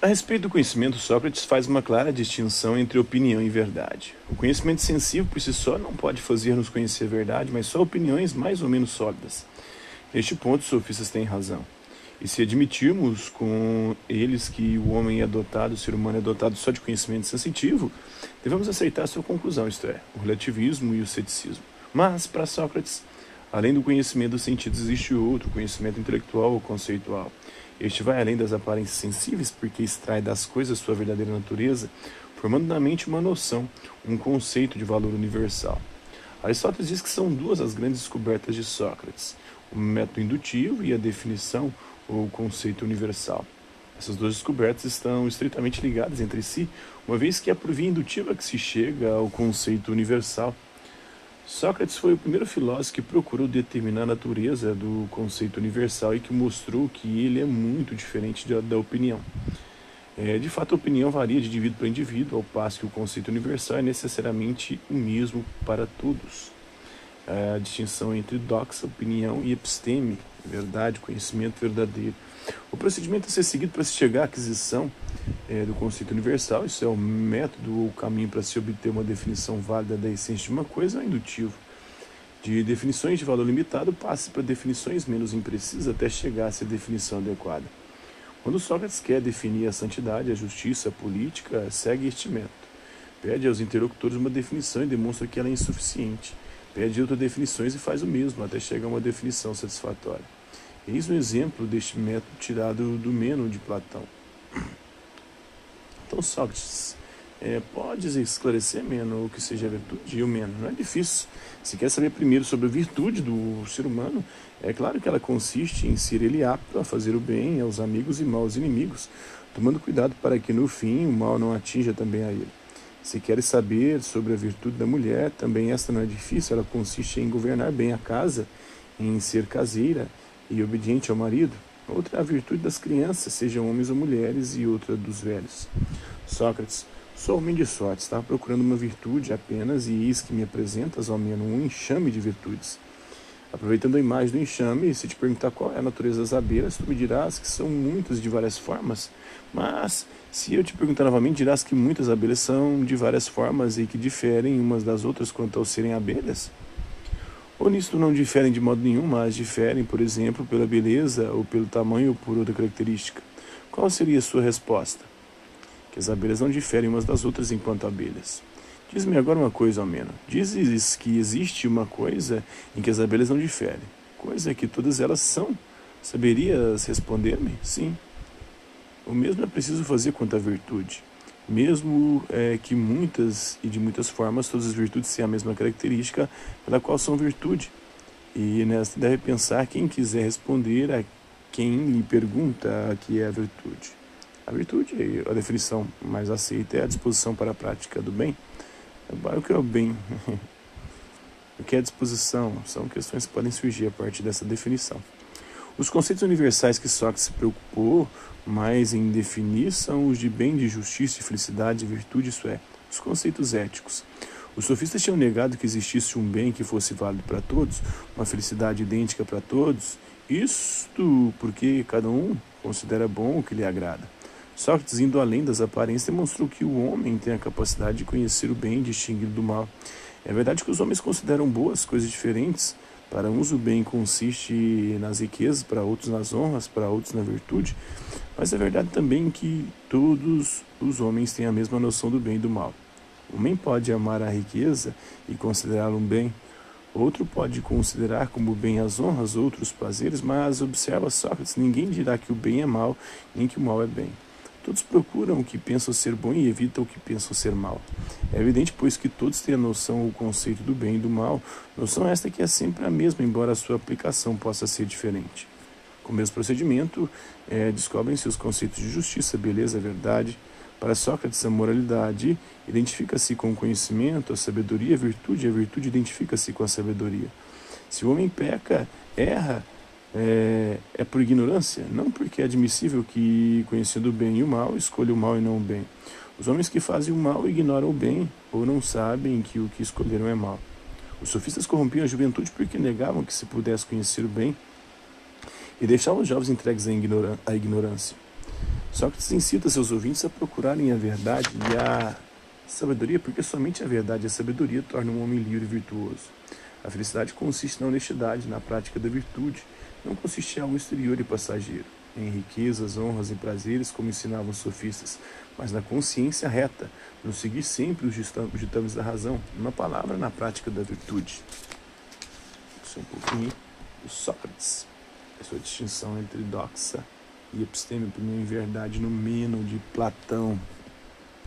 A respeito do conhecimento, Sócrates faz uma clara distinção entre opinião e verdade. O conhecimento sensível por si só não pode fazer-nos conhecer a verdade, mas só opiniões mais ou menos sólidas. Neste ponto, os sofistas têm razão. E se admitirmos com eles que o homem é dotado, o ser humano é dotado só de conhecimento sensitivo, devemos aceitar sua conclusão, isto é, o relativismo e o ceticismo. Mas, para Sócrates, além do conhecimento dos sentidos, existe outro conhecimento intelectual ou conceitual. Este vai além das aparências sensíveis porque extrai das coisas sua verdadeira natureza, formando na mente uma noção, um conceito de valor universal. Aristóteles diz que são duas as grandes descobertas de Sócrates: o método indutivo e a definição ou conceito universal. Essas duas descobertas estão estritamente ligadas entre si, uma vez que é por via indutiva que se chega ao conceito universal. Sócrates foi o primeiro filósofo que procurou determinar a natureza do conceito universal e que mostrou que ele é muito diferente da, da opinião. É, de fato, a opinião varia de indivíduo para indivíduo, ao passo que o conceito universal é necessariamente o mesmo para todos. É a distinção entre doxa, opinião, e episteme, verdade, conhecimento verdadeiro. O procedimento a ser seguido para se chegar à aquisição é, do conceito universal, isso é o método ou caminho para se obter uma definição válida da essência de uma coisa, é indutivo. De definições de valor limitado, passe para definições menos imprecisas até chegar a ser definição adequada. Quando Sócrates quer definir a santidade, a justiça, a política, segue este método. Pede aos interlocutores uma definição e demonstra que ela é insuficiente. Pede outras definições e faz o mesmo, até chegar a uma definição satisfatória. Eis um exemplo deste método tirado do Meno de Platão. Então, Sócrates, é, podes esclarecer, Meno, o que seja virtude? E o Meno, não é difícil. Se quer saber primeiro sobre a virtude do ser humano, é claro que ela consiste em ser ele apto a fazer o bem aos amigos e mal aos inimigos, tomando cuidado para que no fim o mal não atinja também a ele. Se queres saber sobre a virtude da mulher, também esta não é difícil, ela consiste em governar bem a casa, em ser caseira e obediente ao marido. Outra a virtude das crianças, sejam homens ou mulheres, e outra dos velhos. Sócrates, sou homem de sorte, estava procurando uma virtude apenas, e eis que me apresentas ao menos um enxame de virtudes. Aproveitando a imagem do enxame, se te perguntar qual é a natureza das abelhas, tu me dirás que são muitas de várias formas. Mas, se eu te perguntar novamente, dirás que muitas abelhas são de várias formas e que diferem umas das outras quanto ao serem abelhas? Ou nisto não diferem de modo nenhum, mas diferem, por exemplo, pela beleza ou pelo tamanho ou por outra característica. Qual seria a sua resposta? Que as abelhas não diferem umas das outras enquanto abelhas. Diz-me agora uma coisa, Almeno. Dizes que existe uma coisa em que as abelhas não diferem, coisa que todas elas são. Saberias responder-me? Sim. O mesmo é preciso fazer quanto à virtude mesmo é, que muitas e de muitas formas todas as virtudes têm a mesma característica pela qual são virtude. E nessa deve pensar quem quiser responder a quem lhe pergunta a que é a virtude. A virtude, a definição mais aceita é a disposição para a prática do bem. O que é o bem? o que é a disposição? São questões que podem surgir a partir dessa definição. Os conceitos universais que Sócrates se preocupou mais em definir são os de bem, de justiça, de felicidade, de virtude, isso é, os conceitos éticos. Os sofistas tinham negado que existisse um bem que fosse válido para todos, uma felicidade idêntica para todos, isto porque cada um considera bom o que lhe agrada. Sócrates, indo além das aparências, demonstrou que o homem tem a capacidade de conhecer o bem e distinguir do mal. É verdade que os homens consideram boas coisas diferentes. Para uns, o bem consiste nas riquezas, para outros, nas honras, para outros, na virtude. Mas é verdade também que todos os homens têm a mesma noção do bem e do mal. Um homem pode amar a riqueza e considerá-lo um bem. Outro pode considerar como bem as honras, outros prazeres, mas observa Sócrates, ninguém dirá que o bem é mal, nem que o mal é bem. Todos procuram o que pensam ser bom e evitam o que pensam ser mal. É evidente, pois, que todos têm a noção ou conceito do bem e do mal, noção esta que é sempre a mesma, embora a sua aplicação possa ser diferente. Com o mesmo procedimento, é, descobrem-se os conceitos de justiça, beleza, verdade. Para Sócrates, a moralidade identifica-se com o conhecimento, a sabedoria, a virtude, a virtude identifica-se com a sabedoria. Se o homem peca, erra, é, é, por ignorância, não porque é admissível que, conhecendo o bem e o mal, escolha o mal e não o bem. Os homens que fazem o mal ignoram o bem ou não sabem que o que escolheram é mal. Os sofistas corrompiam a juventude porque negavam que se pudesse conhecer o bem e deixavam os jovens entregues à ignorância. Sócrates incita seus ouvintes a procurarem a verdade e a sabedoria, porque somente a verdade e a sabedoria tornam um homem livre e virtuoso. A felicidade consiste na honestidade, na prática da virtude, não consiste em algo exterior e passageiro, em riquezas, honras e prazeres, como ensinavam os sofistas, mas na consciência reta, no seguir sempre os ditames da razão, numa palavra, na prática da virtude. Isso é um pouquinho do Sócrates, a sua distinção entre doxa e episteme, opinião em verdade, no Meno de Platão.